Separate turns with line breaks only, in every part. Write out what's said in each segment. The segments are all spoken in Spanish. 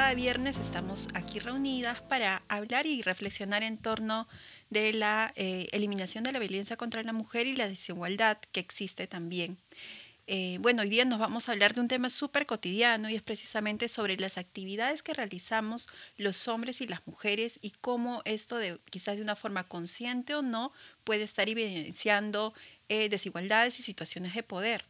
cada viernes estamos aquí reunidas para hablar y reflexionar en torno de la eh, eliminación de la violencia contra la mujer y la desigualdad que existe también. Eh, bueno, hoy día nos vamos a hablar de un tema súper cotidiano y es precisamente sobre las actividades que realizamos los hombres y las mujeres y cómo esto, de, quizás de una forma consciente o no, puede estar evidenciando desigualdades y situaciones de poder.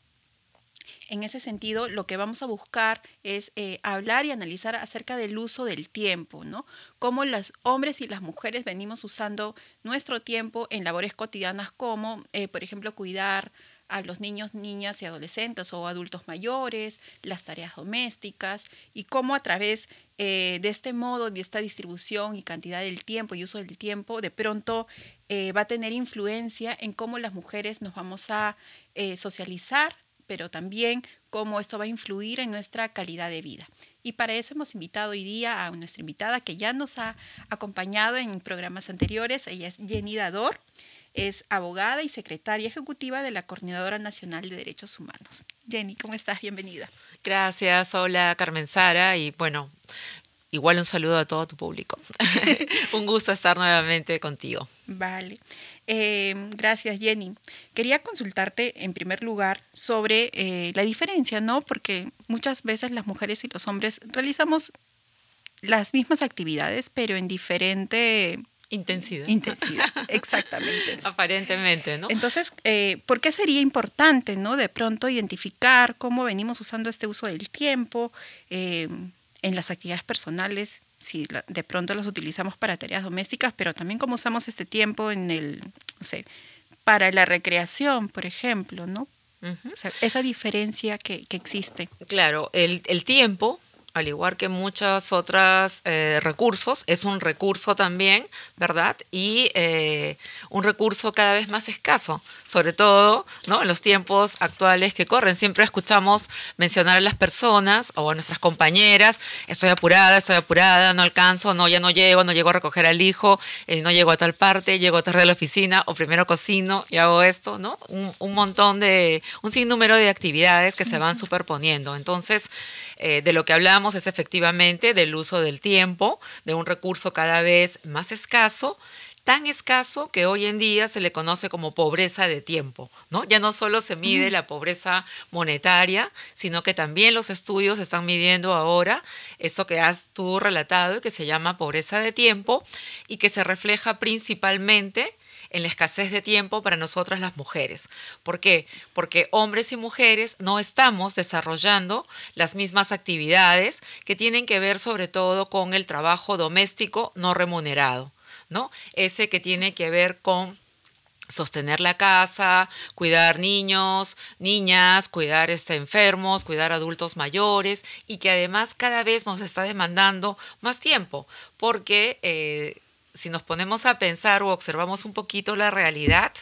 En ese sentido, lo que vamos a buscar es eh, hablar y analizar acerca del uso del tiempo, ¿no? Cómo los hombres y las mujeres venimos usando nuestro tiempo en labores cotidianas como, eh, por ejemplo, cuidar a los niños, niñas y adolescentes o adultos mayores, las tareas domésticas y cómo a través eh, de este modo, de esta distribución y cantidad del tiempo y uso del tiempo, de pronto va a tener influencia en cómo las mujeres nos vamos a socializar pero también cómo esto va a influir en nuestra calidad de vida. Y para eso hemos invitado hoy día a nuestra invitada que ya nos ha acompañado en programas anteriores. Ella es Jenny Dador, es abogada y secretaria ejecutiva de la Coordinadora Nacional de Derechos Humanos. Jenny, ¿cómo estás? Bienvenida.
Gracias, hola Carmen Sara. Y bueno, igual un saludo a todo tu público. un gusto estar nuevamente contigo.
Vale. Eh, gracias, Jenny. Quería consultarte en primer lugar sobre eh, la diferencia, ¿no? Porque muchas veces las mujeres y los hombres realizamos las mismas actividades, pero en diferente
intensidad.
Intensidad, exactamente.
Aparentemente, ¿no?
Entonces, eh, ¿por qué sería importante, ¿no? De pronto identificar cómo venimos usando este uso del tiempo en las actividades personales si de pronto los utilizamos para tareas domésticas, pero también cómo usamos este tiempo en el, no sé, para la recreación, por ejemplo, ¿no? o sea, esa diferencia que, que existe.
Claro, el, el tiempo al igual que muchos otros eh, recursos, es un recurso también, ¿verdad? Y eh, un recurso cada vez más escaso, sobre todo ¿no? en los tiempos actuales que corren. Siempre escuchamos mencionar a las personas o a nuestras compañeras, estoy apurada, estoy apurada, no alcanzo, no, ya no llego, no llego a recoger al hijo, eh, no llego a tal parte, llego tarde a la oficina o primero cocino y hago esto, ¿no? Un, un montón de, un sinnúmero de actividades que se van superponiendo. Entonces, de lo que hablamos, es efectivamente del uso del tiempo, de un recurso cada vez más escaso, tan escaso que hoy en día se le conoce como pobreza de tiempo, ¿no? Ya no solo se mide la pobreza monetaria, sino que también los estudios están midiendo ahora eso que has tú relatado y que se llama pobreza de tiempo y que se refleja principalmente en la escasez de tiempo para nosotras las mujeres. ¿Por qué? Porque hombres y mujeres no estamos desarrollando las mismas actividades que tienen que ver sobre todo con el trabajo doméstico no remunerado, ¿no? Ese que tiene que ver con sostener la casa, cuidar niños, niñas, cuidar este, enfermos, cuidar adultos mayores y que además cada vez nos está demandando más tiempo porque eh, si nos ponemos a pensar o observamos un poquito la realidad,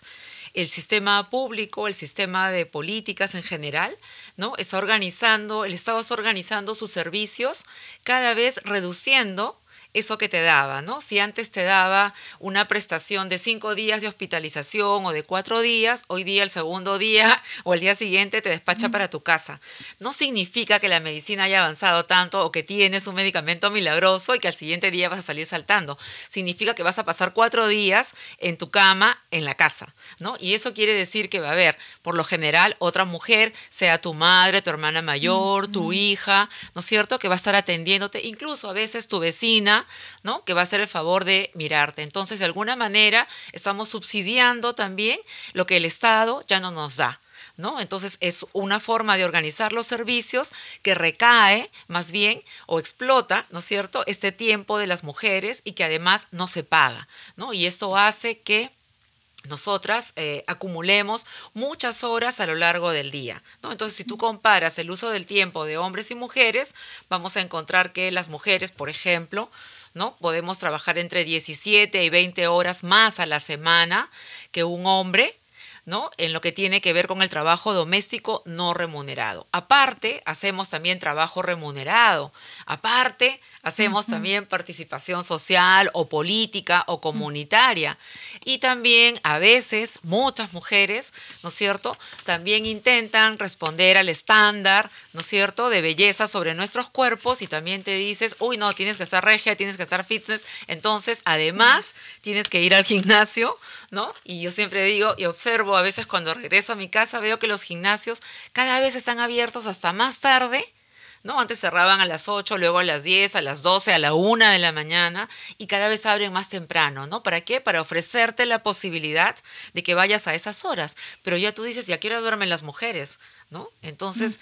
el sistema público, el sistema de políticas en general, ¿no? Está organizando, el Estado está organizando sus servicios cada vez reduciendo eso que te daba, ¿no? Si antes te daba una prestación de cinco días de hospitalización o de cuatro días, hoy día el segundo día o el día siguiente te despacha para tu casa. No significa que la medicina haya avanzado tanto o que tienes un medicamento milagroso y que al siguiente día vas a salir saltando. Significa que vas a pasar cuatro días en tu cama en la casa, ¿no? Y eso quiere decir que va a haber, por lo general, otra mujer, sea tu madre, tu hermana mayor, tu hija, ¿no es cierto? Que va a estar atendiéndote, incluso a veces tu vecina ¿no? Que va a hacer el favor de mirarte. Entonces, de alguna manera, estamos subsidiando también lo que el Estado ya no nos da. ¿No? Entonces es una forma de organizar los servicios que recae más bien o explota, ¿no es cierto?, este tiempo de las mujeres y que además no se paga, ¿no? Y esto hace que nosotras eh, acumulemos muchas horas a lo largo del día. ¿no? Entonces, si tú comparas el uso del tiempo de hombres y mujeres, vamos a encontrar que las mujeres, por ejemplo, ¿no? Podemos trabajar entre 17 y 20 horas más a la semana que un hombre ¿no? En lo que tiene que ver con el trabajo doméstico no remunerado. Aparte, hacemos también trabajo remunerado. Aparte, hacemos también participación social o política o comunitaria. Y también a veces muchas mujeres, ¿no es cierto?, también intentan responder al estándar, ¿no es cierto?, de belleza sobre nuestros cuerpos y también te dices, uy, no, tienes que estar regia, tienes que estar fitness. Entonces, además, tienes que ir al gimnasio, ¿no? Y yo siempre digo y observo a veces cuando regreso a mi casa, veo que los gimnasios cada vez están abiertos hasta más tarde. ¿No? Antes cerraban a las 8, luego a las 10, a las 12, a la 1 de la mañana y cada vez abren más temprano, ¿no? ¿Para qué? Para ofrecerte la posibilidad de que vayas a esas horas. Pero ya tú dices, ya quiero duermen las mujeres, ¿no? Entonces,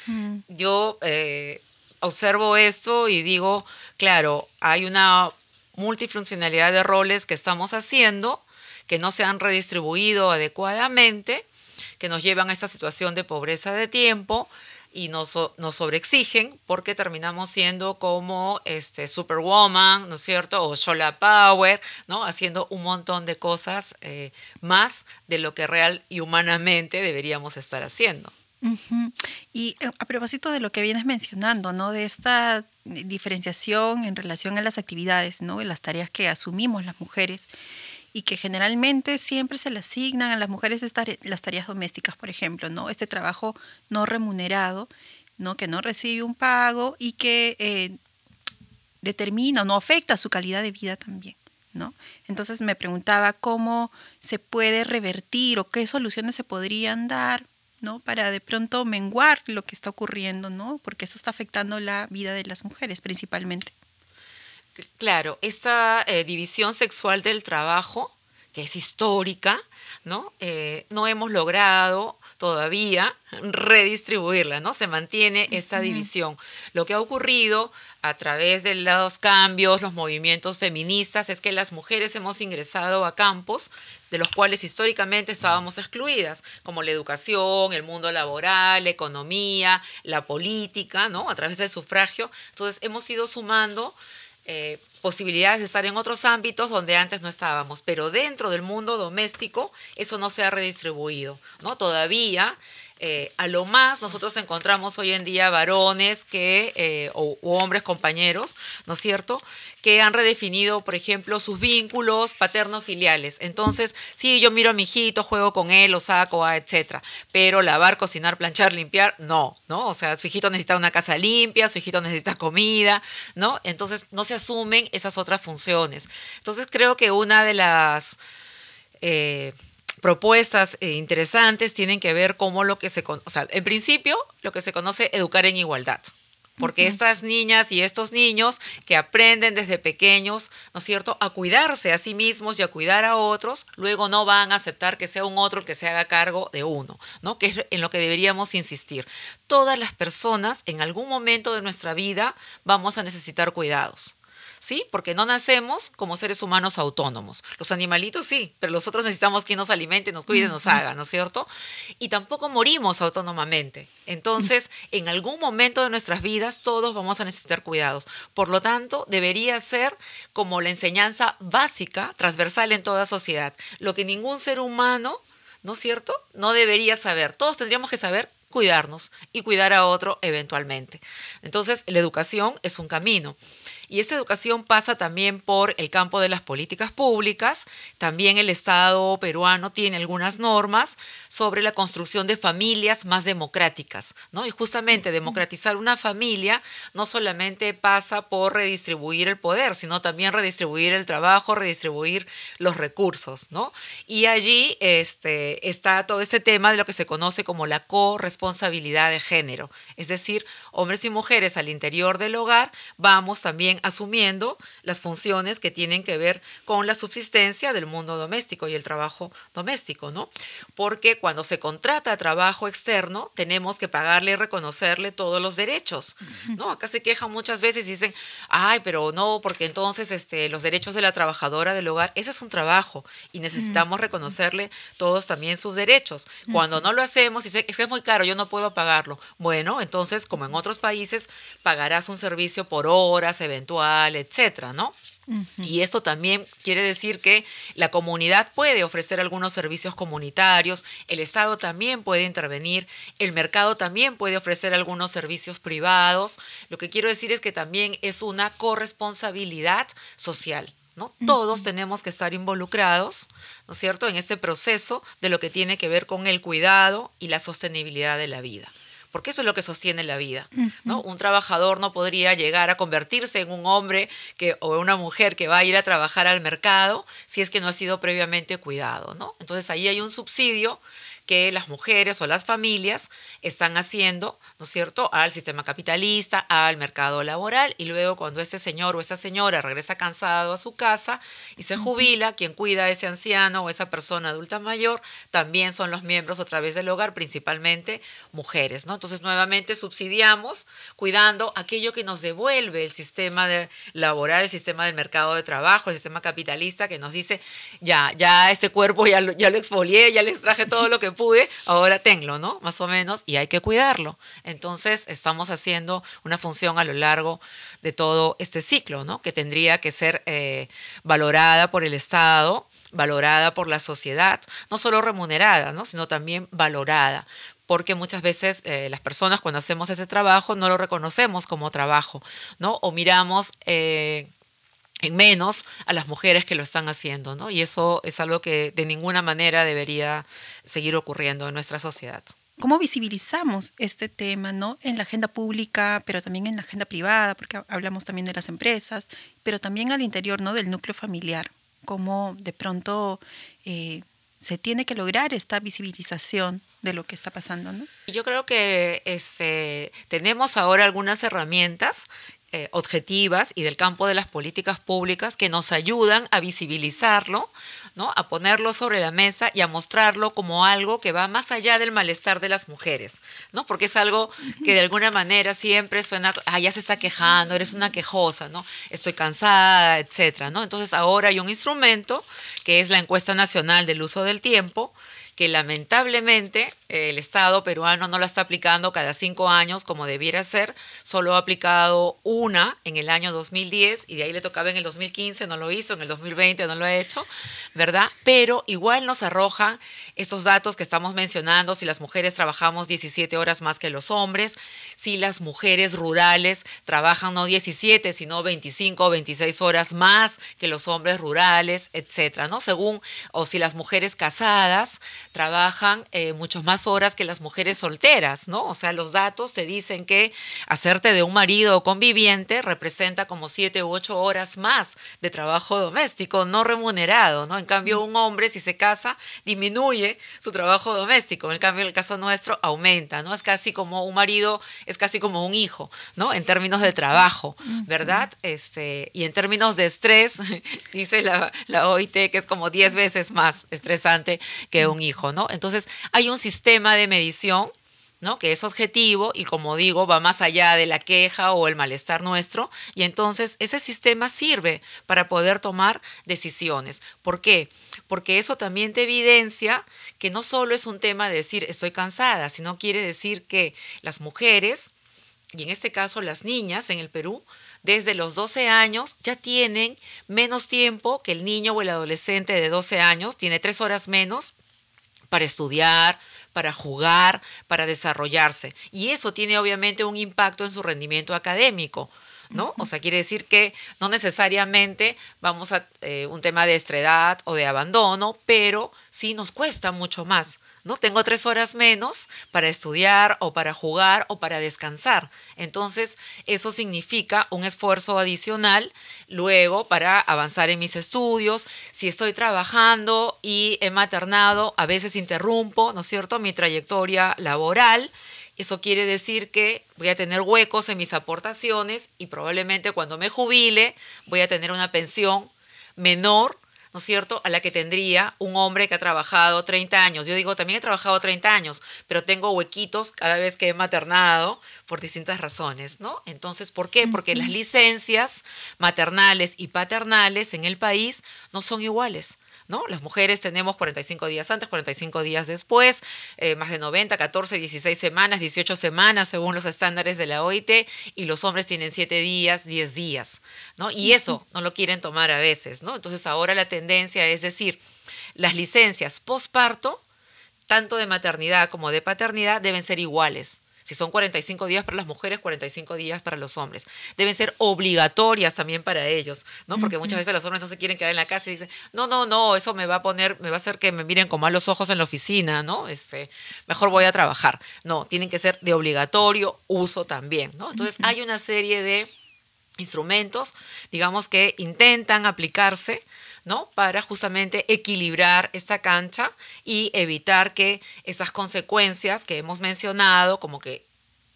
yo eh, observo esto y digo, claro, hay una multifuncionalidad de roles que estamos haciendo que no se han redistribuido adecuadamente, que nos llevan a esta situación de pobreza de tiempo y nos, nos sobreexigen porque terminamos siendo como este, Superwoman, ¿no es cierto? O Shola Power, ¿no? Haciendo un montón de cosas eh, más de lo que real y humanamente deberíamos estar haciendo.
Y eh, a propósito de lo que vienes mencionando, ¿no? De esta diferenciación en relación a las actividades, ¿no? De las tareas que asumimos las mujeres y que generalmente siempre se le asignan a las mujeres las tareas domésticas, por ejemplo, ¿no? Este trabajo no remunerado, ¿no? Que no recibe un pago y que eh, determina o no afecta su calidad de vida también. ¿No? Entonces me preguntaba cómo se puede revertir o qué soluciones se podrían dar ¿no? para de pronto menguar lo que está ocurriendo, ¿no? porque eso está afectando la vida de las mujeres principalmente.
Claro, esta eh, división sexual del trabajo, que es histórica, ¿no? Eh, no hemos logrado todavía redistribuirla, ¿no? Se mantiene esta división. Lo que ha ocurrido a través de los cambios, los movimientos feministas, es que las mujeres hemos ingresado a campos de los cuales históricamente estábamos excluidas, como la educación, el mundo laboral, la economía, la política, ¿no? A través del sufragio. Entonces hemos ido sumando eh, posibilidades de estar en otros ámbitos donde antes no estábamos, pero dentro del mundo doméstico eso no se ha redistribuido, ¿no? Todavía eh, a lo más nosotros encontramos hoy en día varones que, eh, o, hombres compañeros, ¿no es cierto?, que han redefinido, por ejemplo, sus vínculos paterno-filiales. Entonces, sí, yo miro a mi hijito, juego con él, lo saco, ah, etcétera. Pero lavar, cocinar, planchar, limpiar, no, ¿no? O sea, su hijito necesita una casa limpia, su hijito necesita comida, ¿no? Entonces, no se asumen esas otras funciones. Entonces, creo que una de las... Eh, propuestas eh, interesantes tienen que ver cómo lo que se, o sea, en principio, lo que se conoce educar en igualdad. Porque estas niñas y estos niños que aprenden desde pequeños, ¿no es cierto?, a cuidarse a sí mismos y a cuidar a otros, luego no van a aceptar que sea un otro el que se haga cargo de uno, ¿no? Que es en lo que deberíamos insistir. Todas las personas en algún momento de nuestra vida vamos a necesitar cuidados. ¿Sí? Porque no nacemos como seres humanos autónomos. Los animalitos sí, pero los otros necesitamos quien nos alimente, nos cuide, nos haga, ¿no es cierto? Y tampoco morimos autónomamente. Entonces, en algún momento de nuestras vidas todos vamos a necesitar cuidados. Por lo tanto, debería ser como la enseñanza básica, transversal en toda sociedad. Lo que ningún ser humano, ¿no es cierto? No debería saber. Todos tendríamos que saber cuidarnos y cuidar a otro eventualmente. Entonces, la educación es un camino. Y esa educación pasa también por el campo de las políticas públicas. También el Estado peruano tiene algunas normas sobre la construcción de familias más democráticas. ¿no? Y justamente democratizar una familia no solamente pasa por redistribuir el poder, sino también redistribuir el trabajo, redistribuir los recursos. ¿no? Y allí este, está todo ese tema de lo que se conoce como la corresponsabilidad de género. Es decir, hombres y mujeres al interior del hogar vamos también asumiendo las funciones que tienen que ver con la subsistencia del mundo doméstico y el trabajo doméstico, ¿no? Porque cuando se contrata trabajo externo, tenemos que pagarle y reconocerle todos los derechos, ¿no? Acá se quejan muchas veces y dicen, ay, pero no, porque entonces este, los derechos de la trabajadora del hogar, ese es un trabajo y necesitamos reconocerle todos también sus derechos. Cuando no lo hacemos, y es que es muy caro, yo no puedo pagarlo. Bueno, entonces, como en otros países, pagarás un servicio por horas, eventualmente etcétera, ¿no? Y esto también quiere decir que la comunidad puede ofrecer algunos servicios comunitarios, el Estado también puede intervenir, el mercado también puede ofrecer algunos servicios privados. Lo que quiero decir es que también es una corresponsabilidad social. ¿no? Todos tenemos que estar involucrados, ¿no es cierto?, en este proceso de lo que tiene que ver con el cuidado y la sostenibilidad de la vida porque eso es lo que sostiene la vida. ¿no? Un trabajador no podría llegar a convertirse en un hombre que, o una mujer que va a ir a trabajar al mercado si es que no ha sido previamente cuidado. ¿no? Entonces ahí hay un subsidio que las mujeres o las familias están haciendo, ¿no es cierto?, al sistema capitalista, al mercado laboral, y luego cuando ese señor o esa señora regresa cansado a su casa y se jubila, quien cuida a ese anciano o esa persona adulta mayor también son los miembros a través del hogar, principalmente mujeres, ¿no? Entonces, nuevamente subsidiamos cuidando aquello que nos devuelve el sistema de laboral, el sistema del mercado de trabajo, el sistema capitalista que nos dice, ya, ya este cuerpo ya lo, ya lo exfolié, ya les traje todo lo que pude, ahora tenlo, ¿no? Más o menos, y hay que cuidarlo. Entonces, estamos haciendo una función a lo largo de todo este ciclo, ¿no? Que tendría que ser eh, valorada por el Estado, valorada por la sociedad, no solo remunerada, ¿no? Sino también valorada porque muchas veces eh, las personas cuando hacemos este trabajo no lo reconocemos como trabajo, ¿no? O miramos eh, en menos a las mujeres que lo están haciendo, ¿no? Y eso es algo que de ninguna manera debería seguir ocurriendo en nuestra sociedad.
¿Cómo visibilizamos este tema, ¿no? En la agenda pública, pero también en la agenda privada, porque hablamos también de las empresas, pero también al interior, ¿no? Del núcleo familiar. Cómo de pronto eh, se tiene que lograr esta visibilización de lo que está pasando, ¿no?
Yo creo que este, tenemos ahora algunas herramientas eh, objetivas y del campo de las políticas públicas que nos ayudan a visibilizarlo, ¿no? a ponerlo sobre la mesa y a mostrarlo como algo que va más allá del malestar de las mujeres, ¿no? porque es algo que de alguna manera siempre suena, ah, ya se está quejando, eres una quejosa, ¿no? estoy cansada, etc. ¿no? Entonces ahora hay un instrumento que es la encuesta nacional del uso del tiempo, que lamentablemente eh, el Estado peruano no la está aplicando cada cinco años como debiera ser, solo ha aplicado una en el año 2010 y de ahí le tocaba en el 2015, no lo hizo, en el 2020 no lo ha hecho, ¿verdad? Pero igual nos arroja esos datos que estamos mencionando, si las mujeres trabajamos 17 horas más que los hombres, si las mujeres rurales trabajan no 17, sino 25 o 26 horas más que los hombres rurales, etcétera, ¿no? Según, o si las mujeres casadas trabajan eh, muchas más horas que las mujeres solteras, ¿no? O sea, los datos te dicen que hacerte de un marido conviviente representa como 7 u 8 horas más de trabajo doméstico no remunerado, ¿no? En cambio, un hombre, si se casa, disminuye su trabajo doméstico. En cambio, en el caso nuestro, aumenta, ¿no? Es casi como un marido, es casi como un hijo, ¿no? En términos de trabajo, ¿verdad? Este, y en términos de estrés, dice la, la OIT que es como 10 veces más estresante que un hijo. ¿No? Entonces, hay un sistema de medición ¿no? que es objetivo y como digo, va más allá de la queja o el malestar nuestro y entonces ese sistema sirve para poder tomar decisiones. ¿Por qué? Porque eso también te evidencia que no solo es un tema de decir estoy cansada, sino quiere decir que las mujeres, y en este caso las niñas en el Perú, desde los 12 años ya tienen menos tiempo que el niño o el adolescente de 12 años, tiene tres horas menos para estudiar, para jugar, para desarrollarse. Y eso tiene obviamente un impacto en su rendimiento académico. ¿No? O sea, quiere decir que no necesariamente vamos a eh, un tema de estredad o de abandono, pero sí nos cuesta mucho más. ¿no? Tengo tres horas menos para estudiar o para jugar o para descansar. Entonces, eso significa un esfuerzo adicional luego para avanzar en mis estudios. Si estoy trabajando y he maternado, a veces interrumpo, ¿no es cierto?, mi trayectoria laboral. Eso quiere decir que voy a tener huecos en mis aportaciones y probablemente cuando me jubile voy a tener una pensión menor ¿no es cierto?, a la que tendría un hombre que ha trabajado 30 años. Yo digo, también he trabajado 30 años, pero tengo huequitos cada vez que he maternado por distintas razones, ¿no? Entonces, ¿por qué? Porque las licencias maternales y paternales en el país no son iguales. ¿No? Las mujeres tenemos 45 días antes, 45 días después, eh, más de 90, 14, 16 semanas, 18 semanas según los estándares de la OIT, y los hombres tienen 7 días, 10 días, ¿no? Y eso no lo quieren tomar a veces, ¿no? Entonces ahora la tendencia es decir, las licencias postparto, tanto de maternidad como de paternidad, deben ser iguales. Si son 45 días para las mujeres, 45 días para los hombres. Deben ser obligatorias también para ellos, ¿no? Porque muchas veces los hombres no se quieren quedar en la casa y dicen, no, no, no, eso me va a poner, me va a hacer que me miren con malos ojos en la oficina, ¿no? Este, mejor voy a trabajar. No, tienen que ser de obligatorio uso también, ¿no? Entonces hay una serie de instrumentos, digamos, que intentan aplicarse ¿no? Para justamente equilibrar esta cancha y evitar que esas consecuencias que hemos mencionado, como que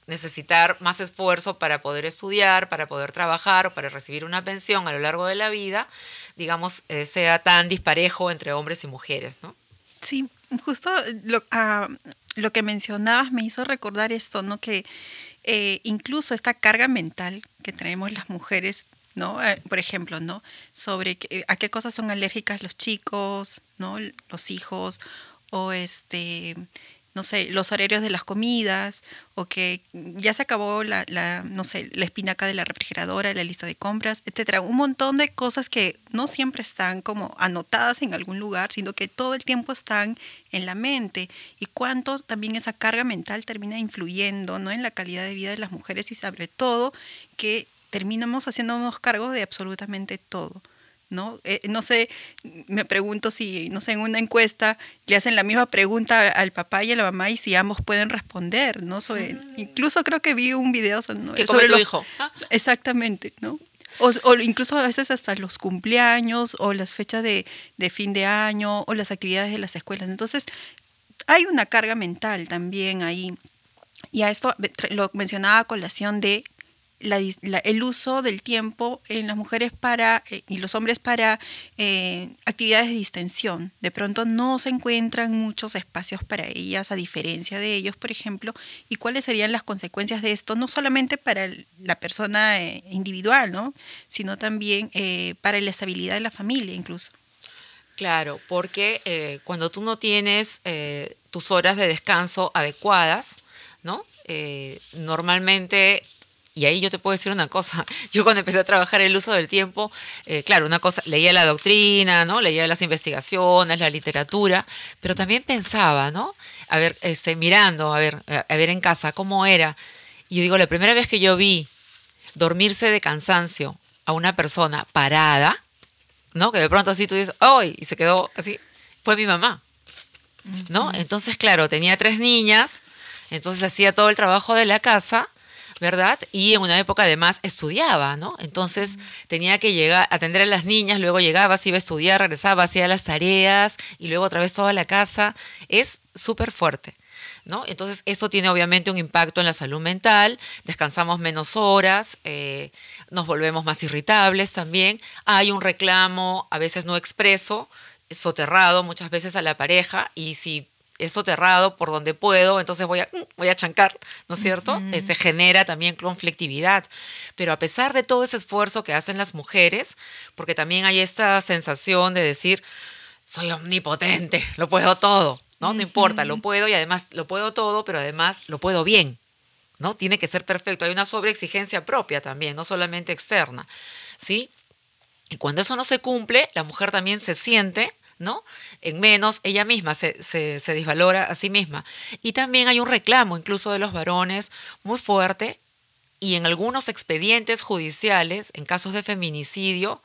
necesitar más esfuerzo para poder estudiar, para poder trabajar o para recibir una pensión a lo largo de la vida, digamos, eh, sea tan disparejo entre hombres y mujeres, ¿no?
Sí, justo lo, ah, lo que mencionabas me hizo recordar esto, ¿no? Que eh, incluso esta carga mental que traemos las mujeres ¿no? Eh, por ejemplo, ¿no? Sobre a qué cosas son alérgicas los chicos, ¿no? Los hijos, o este, no sé, los horarios de las comidas, o que ya se acabó la, la, no sé, la espinaca de la refrigeradora, la lista de compras, etcétera. Un montón de cosas que no siempre están como anotadas en algún lugar, sino que todo el tiempo están en la mente. Y cuánto también esa carga mental termina influyendo, ¿no? En la calidad de vida de las mujeres y sobre todo que terminamos haciéndonos cargo de absolutamente todo. ¿no? Eh, no sé, me pregunto si, no sé, en una encuesta le hacen la misma pregunta al papá y a la mamá y si ambos pueden responder, ¿no? Sobre, ah. Incluso creo que vi un video
sobre
tu
hijo.
Ah. Exactamente, ¿no? O, incluso a veces hasta los cumpleaños o las fechas de, de fin de año o las actividades de las escuelas. Entonces, hay una carga mental también ahí. Y a esto lo mencionaba a colación de el uso del tiempo en las mujeres para eh, y los hombres para eh, actividades de distensión. De pronto no se encuentran muchos espacios para ellas, a diferencia de ellos, por ejemplo, y cuáles serían las consecuencias de esto, no solamente para la persona eh, individual, ¿no? sino también para la estabilidad de la familia incluso.
Claro, porque cuando tú no tienes tus horas de descanso adecuadas, ¿no? normalmente y ahí yo te puedo decir una cosa. Yo cuando empecé a trabajar el uso del tiempo, eh, claro, una cosa, leía la doctrina, ¿no? Leía las investigaciones, la literatura, pero también pensaba, ¿no? A ver, este, mirando, a ver, a ver en casa, ¿cómo era? Y yo digo, la primera vez que yo vi dormirse de cansancio a una persona parada, ¿no? Que de pronto así tú dices, ¡ay! Y se quedó así, fue mi mamá, ¿no? Entonces, claro, tenía tres niñas, entonces hacía todo el trabajo de la casa ¿verdad? Y en una época además estudiaba, ¿no? Entonces tenía que llegar, atender a las niñas, luego llegaba, se iba a estudiar, regresaba, hacía las tareas y luego otra vez toda la casa. Es súper fuerte. ¿No? Entonces, eso tiene obviamente un impacto en la salud mental, descansamos menos horas, eh, nos volvemos más irritables también, hay un reclamo a veces no expreso, soterrado muchas veces a la pareja y si es soterrado por donde puedo, entonces voy a, mm, voy a chancar, ¿no es cierto? Se este, genera también conflictividad. Pero a pesar de todo ese esfuerzo que hacen las mujeres, porque también hay esta sensación de decir, soy omnipotente, lo puedo todo, ¿no? No importa, lo puedo y además lo puedo todo, pero además lo puedo bien, ¿no? Tiene que ser perfecto. Hay una sobreexigencia propia también, no solamente externa, ¿sí? Y cuando eso no se cumple, la mujer también se siente ¿no? En menos, ella misma se, se, se desvalora a sí misma. Y también hay un reclamo, incluso de los varones, muy fuerte, y en algunos expedientes judiciales, en casos de feminicidio,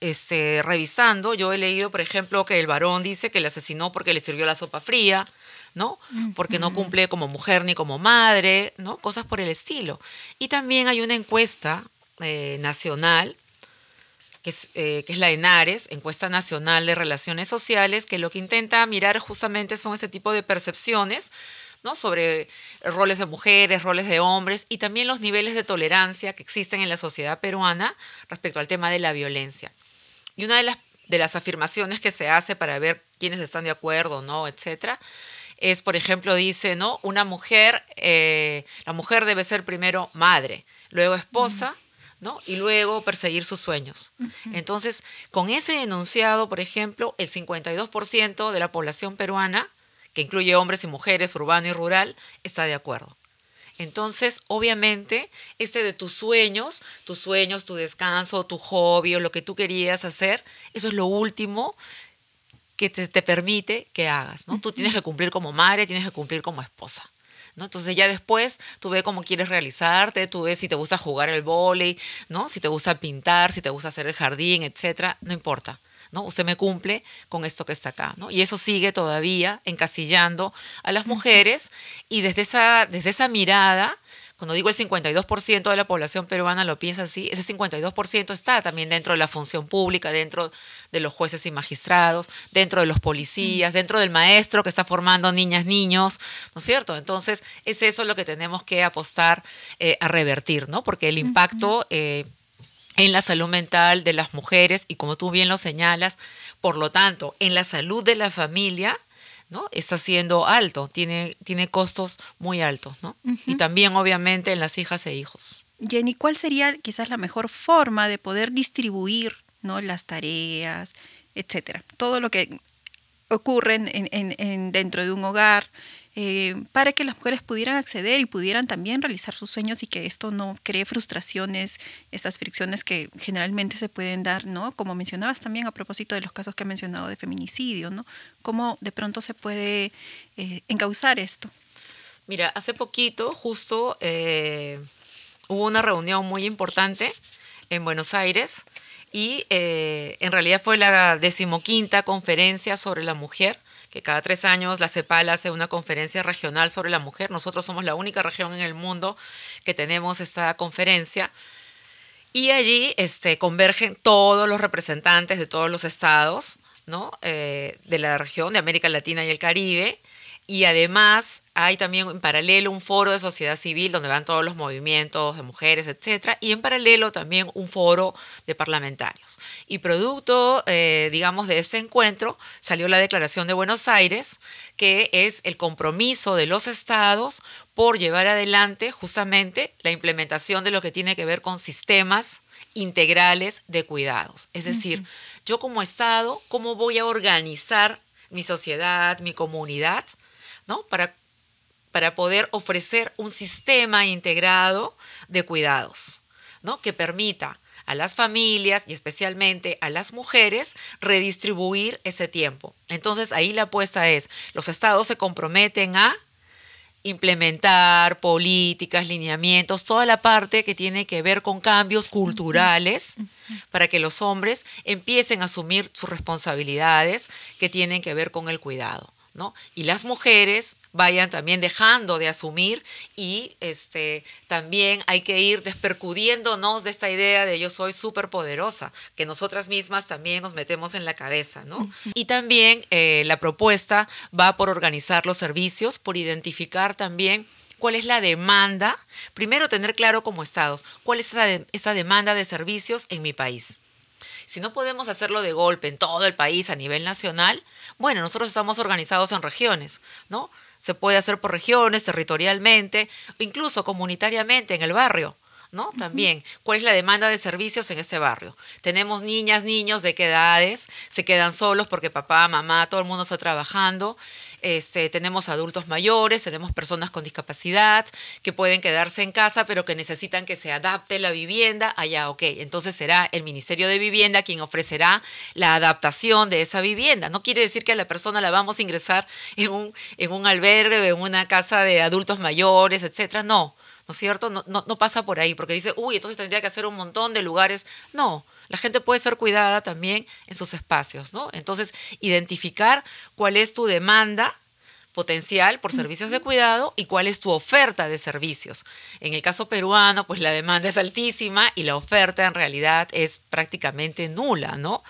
este, revisando, yo he leído, por ejemplo, que el varón dice que le asesinó porque le sirvió la sopa fría, ¿no? Porque no cumple como mujer ni como madre, ¿no? Cosas por el estilo. Y también hay una encuesta eh, nacional que es, eh, que es, la ENARES, Encuesta Nacional de Relaciones Sociales, que lo que intenta mirar justamente son ese tipo de percepciones ¿no? sobre roles de mujeres, roles de hombres y también los niveles de tolerancia que existen en la sociedad peruana respecto al tema de la violencia. Y una de las, de las afirmaciones que se hace para ver quiénes están de acuerdo, ¿no? etcétera, es, por ejemplo, dice, ¿no? Una mujer, eh, la mujer debe ser primero madre, luego esposa, ¿no? Y luego perseguir sus sueños. Entonces, con ese enunciado, por ejemplo, el 52% de la población peruana, que incluye hombres y mujeres, urbano y rural, está de acuerdo. Entonces, obviamente, este de tus sueños, tus sueños, tu descanso, tu hobby o lo que tú querías hacer, eso es lo último que te, permite que hagas, ¿no? Tú tienes que cumplir como madre, tienes que cumplir como esposa. ¿No? Entonces ya después tú ves cómo quieres realizarte, tú ves si te gusta jugar el vóley, ¿no? Si te gusta pintar, si te gusta hacer el jardín, etcétera, no importa. ¿no? Usted me cumple con esto que está acá, ¿no? Y eso sigue todavía encasillando a las mujeres y desde esa, desde esa mirada, cuando digo el 52% de la población peruana lo piensa así, ese 52% está también dentro de la función pública, dentro de los jueces y magistrados, dentro de los policías, dentro del maestro que está formando niñas, niños, ¿no es cierto? Entonces, es eso lo que tenemos que apostar eh, a revertir, ¿no? Porque el impacto... Eh, en la salud mental de las mujeres y como tú bien lo señalas, por lo tanto, en la salud de la familia, ¿no? Está siendo alto, tiene, tiene costos muy altos, ¿no? Y también, obviamente, en las hijas e hijos.
Jenny, ¿cuál sería quizás la mejor forma de poder distribuir ¿no? las tareas, etcétera? Todo lo que ocurre en, dentro de un hogar, eh, para que las mujeres pudieran acceder y pudieran también realizar sus sueños y que esto no cree frustraciones, estas fricciones que generalmente se pueden dar, ¿no? Como mencionabas también a propósito de los casos que ha mencionado de feminicidio, ¿no? ¿Cómo de pronto se puede eh, encauzar esto?
Mira, hace poquito justo eh, hubo una reunión muy importante en Buenos Aires y en realidad fue la decimoquinta conferencia sobre la mujer que cada tres años la CEPAL hace una conferencia regional sobre la mujer. Nosotros somos la única región en el mundo que tenemos esta conferencia. Y allí este, convergen todos los representantes de todos los estados ¿no? Eh, de la región de América Latina y el Caribe y además hay también en paralelo un foro de sociedad civil donde van todos los movimientos de mujeres, etcétera, y en paralelo también un foro de parlamentarios. Y producto, eh, digamos, de ese encuentro salió la Declaración de Buenos Aires, que es el compromiso de los estados por llevar adelante justamente la implementación de lo que tiene que ver con sistemas integrales de cuidados. Es decir, yo como Estado, ¿cómo voy a organizar mi sociedad, mi comunidad? Para, para poder ofrecer un sistema integrado de cuidados, ¿no? Que permita a las familias y especialmente a las mujeres redistribuir ese tiempo. Entonces ahí la apuesta es, los estados se comprometen a implementar políticas, lineamientos, toda la parte que tiene que ver con cambios culturales para que los hombres empiecen a asumir sus responsabilidades que tienen que ver con el cuidado. Y las mujeres vayan también dejando de asumir y este, también hay que ir despercudiéndonos de esta idea de yo soy súper poderosa, que nosotras mismas también nos metemos en la cabeza, ¿no? Y también eh, la propuesta va por organizar los servicios, por identificar también cuál es la demanda, primero tener claro como estados, cuál es esa demanda de servicios en mi país. Si no podemos hacerlo de golpe en todo el país a nivel nacional, bueno, nosotros estamos organizados en regiones, ¿no? Se puede hacer por regiones, territorialmente, incluso comunitariamente en el barrio. ¿no? También, ¿cuál es la demanda de servicios en este barrio? Tenemos niñas, niños de qué edades, se quedan solos porque papá, mamá, todo el mundo está trabajando este, tenemos adultos mayores, tenemos personas con discapacidad que pueden quedarse en casa, pero que necesitan que se adapte la vivienda allá, ok. Entonces será el Ministerio de Vivienda quien ofrecerá la adaptación de esa vivienda. No quiere decir que a la persona la vamos a ingresar en un, en un albergue, en una casa de adultos mayores, etcétera. No, ¿no es cierto? No, no, no pasa por ahí, porque dice, uy, entonces tendría que hacer un montón de lugares. No, la gente puede ser cuidada también en sus espacios, ¿no? Entonces, identificar cuál es tu demanda potencial por servicios de cuidado y cuál es tu oferta de servicios. En el caso peruano, pues la demanda es altísima y la oferta en realidad es prácticamente nula, ¿no?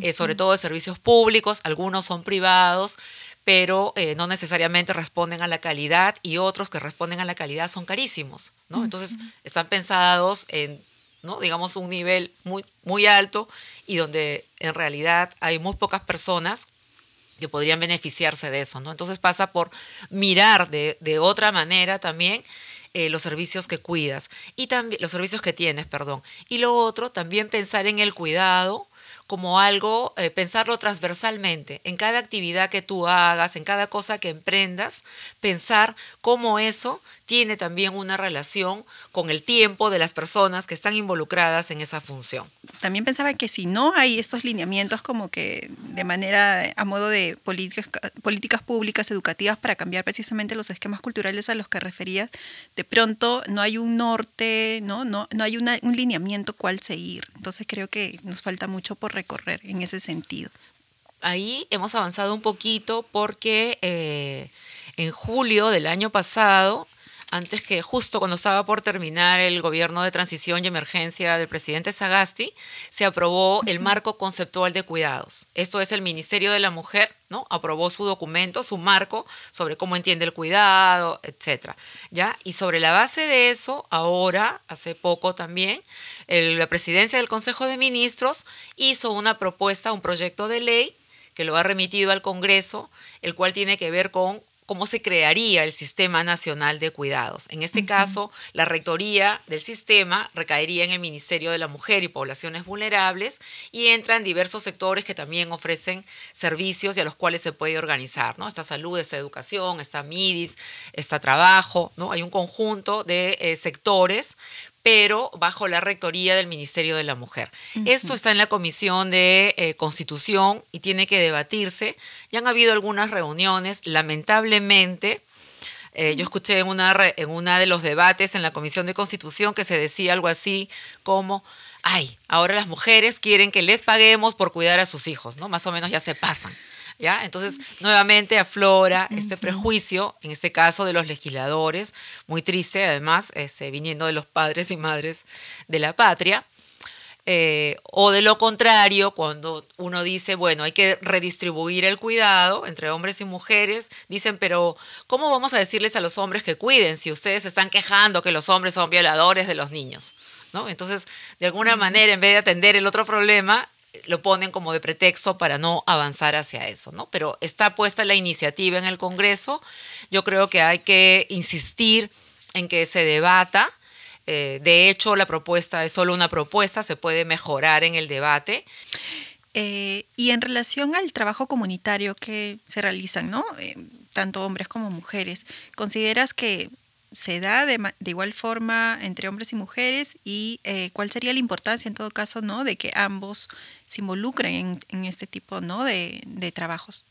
Eh, sobre todo de servicios públicos, algunos son privados, pero eh, no necesariamente responden a la calidad y otros que responden a la calidad son carísimos, ¿no? Entonces, están pensados en ¿no? digamos, un nivel muy, muy alto y donde en realidad hay muy pocas personas que podrían beneficiarse de eso, ¿no? Entonces pasa por mirar de, de otra manera también eh, los servicios que cuidas y también los servicios que tienes, perdón. Y lo otro, también pensar en el cuidado como algo, eh, pensarlo transversalmente, en cada actividad que tú hagas, en cada cosa que emprendas, pensar cómo eso tiene también una relación con el tiempo de las personas que están involucradas en esa función.
También pensaba que si no hay estos lineamientos como que de manera a modo de políticas, políticas públicas educativas para cambiar precisamente los esquemas culturales a los que referías, de pronto no hay un norte, no, no, no hay un lineamiento cual seguir. Entonces creo que nos falta mucho por recorrer en ese sentido.
Ahí hemos avanzado un poquito porque eh, en julio del año pasado antes que justo cuando estaba por terminar el gobierno de transición y emergencia del presidente Sagasti, se aprobó el marco conceptual de cuidados. Esto es el Ministerio de la Mujer, ¿no? Aprobó su documento, su marco sobre cómo entiende el cuidado, etcétera. ¿Ya? Y sobre la base de eso, ahora, hace poco también, la presidencia del Consejo de Ministros hizo una propuesta, un proyecto de ley que lo ha remitido al Congreso, el cual tiene que ver con cómo se crearía el Sistema Nacional de Cuidados. En este caso, la rectoría del sistema recaería en el Ministerio de la Mujer y Poblaciones Vulnerables y entran diversos sectores que también ofrecen servicios y a los cuales se puede organizar, ¿no? Está salud, está educación, está MIDIS, está trabajo, ¿no? Hay un conjunto de eh, sectores pero bajo la rectoría del Ministerio de la Mujer. Esto está en la Comisión de eh, Constitución y tiene que debatirse. Ya han habido algunas reuniones, lamentablemente. Eh, yo escuché en una, en una de los debates en la Comisión de Constitución que se decía algo así como, ay, ahora las mujeres quieren que les paguemos por cuidar a sus hijos, ¿no? Más o menos ya se pasan. ¿Ya? Entonces, nuevamente aflora este prejuicio, en este caso de los legisladores, muy triste además, este, viniendo de los padres y madres de la patria. Eh, o de lo contrario, cuando uno dice, bueno, hay que redistribuir el cuidado entre hombres y mujeres, dicen, pero ¿cómo vamos a decirles a los hombres que cuiden si ustedes están quejando que los hombres son violadores de los niños? ¿No? Entonces, de alguna manera, en vez de atender el otro problema, lo ponen como de pretexto para no avanzar hacia eso, ¿no? Pero está puesta la iniciativa en el Congreso. Yo creo que hay que insistir en que se debata. Eh, de hecho, la propuesta es solo una propuesta, se puede mejorar en el debate.
Eh, y en relación al trabajo comunitario que se realizan, ¿no? Eh, tanto hombres como mujeres, ¿consideras que se da de, igual forma entre hombres y mujeres y eh, cuál sería la importancia en todo caso no de que ambos se involucren en, en este tipo no de, de trabajos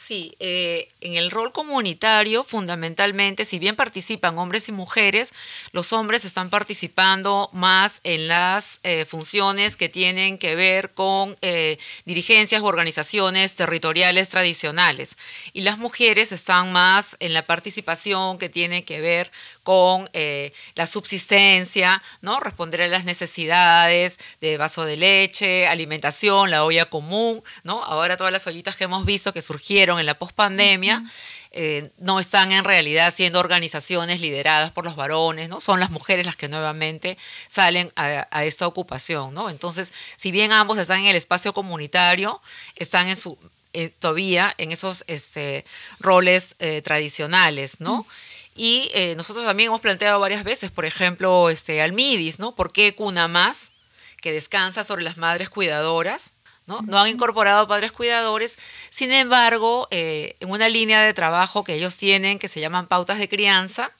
Sí, eh, en el rol comunitario, fundamentalmente, si bien participan hombres y mujeres, los hombres están participando más en las eh, funciones que tienen que ver con eh, dirigencias u organizaciones territoriales tradicionales. Y las mujeres están más en la participación que tiene que ver con la subsistencia, ¿no? Responder a las necesidades de vaso de leche, alimentación, la olla común, ¿no? Ahora todas las ollitas que hemos visto que surgieron en la pospandemia, eh, no están en realidad siendo organizaciones lideradas por los varones, ¿no? Son las mujeres las que nuevamente salen a, esta ocupación, ¿no? Entonces, si bien ambos están en el espacio comunitario, están en su eh, todavía en esos este, roles eh, tradicionales, ¿no? Y nosotros también hemos planteado varias veces, por ejemplo, este, al MIDIS, ¿no? ¿Por qué Cuna Más, que descansa sobre las madres cuidadoras? ¿No? han incorporado padres cuidadores. Sin embargo, eh, en una línea de trabajo que ellos tienen que se llaman pautas de crianza,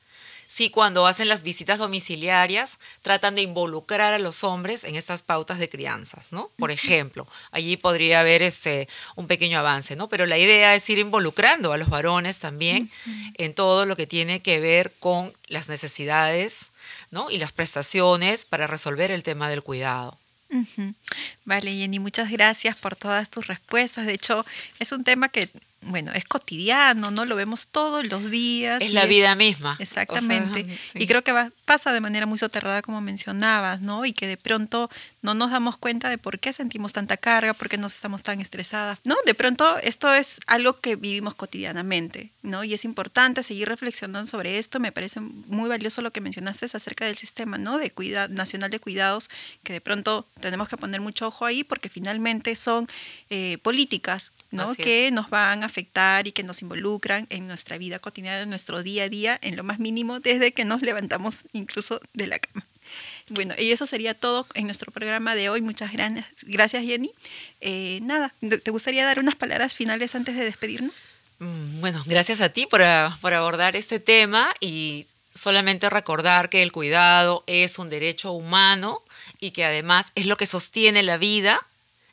sí cuando hacen las visitas domiciliarias tratan de involucrar a los hombres en estas pautas de crianzas, ¿no? Por ejemplo, allí podría haber este, un pequeño avance, ¿no? Pero la idea es ir involucrando a los varones también en todo lo que tiene que ver con las necesidades, ¿no? Y las prestaciones para resolver el tema del cuidado.
Vale, Jenny, muchas gracias por todas tus respuestas. De hecho, es un tema que, bueno, es cotidiano, ¿no? Lo vemos todos los días.
Es la vida misma.
Exactamente. Y creo que va pasa de manera muy soterrada, como mencionabas, ¿no? Y que de pronto no nos damos cuenta de por qué sentimos tanta carga, por qué nos estamos tan estresadas, ¿no? De pronto esto es algo que vivimos cotidianamente, ¿no? Y es importante seguir reflexionando sobre esto. Me parece muy valioso lo que mencionaste acerca del sistema, ¿no? De cuida nacional de cuidados, que de pronto tenemos que poner mucho ojo ahí porque finalmente son eh, políticas, ¿no? Que nos van a afectar y que nos involucran en nuestra vida cotidiana, en nuestro día a día, en lo más mínimo, desde que nos levantamos incluso de la cama. Bueno, y eso sería todo en nuestro programa de hoy. Muchas gracias, Jenny. Eh, nada, ¿te gustaría dar unas palabras finales antes de despedirnos?
Mm, bueno, gracias a ti por, por abordar este tema y solamente recordar que el cuidado es un derecho humano y que además es lo que sostiene la vida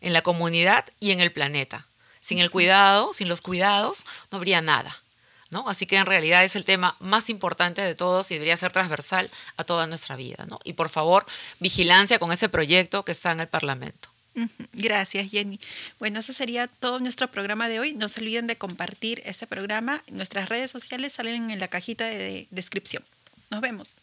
en la comunidad y en el planeta. Sin el cuidado, sin los cuidados, no habría nada. ¿No? Así que en realidad es el tema más importante de todos y debería ser transversal a toda nuestra vida. ¿no? Y por favor, vigilancia con ese proyecto que está en el Parlamento.
Gracias, Jenny. Bueno, eso sería todo nuestro programa de hoy. No se olviden de compartir este programa. Nuestras redes sociales salen en la cajita de descripción. Nos vemos.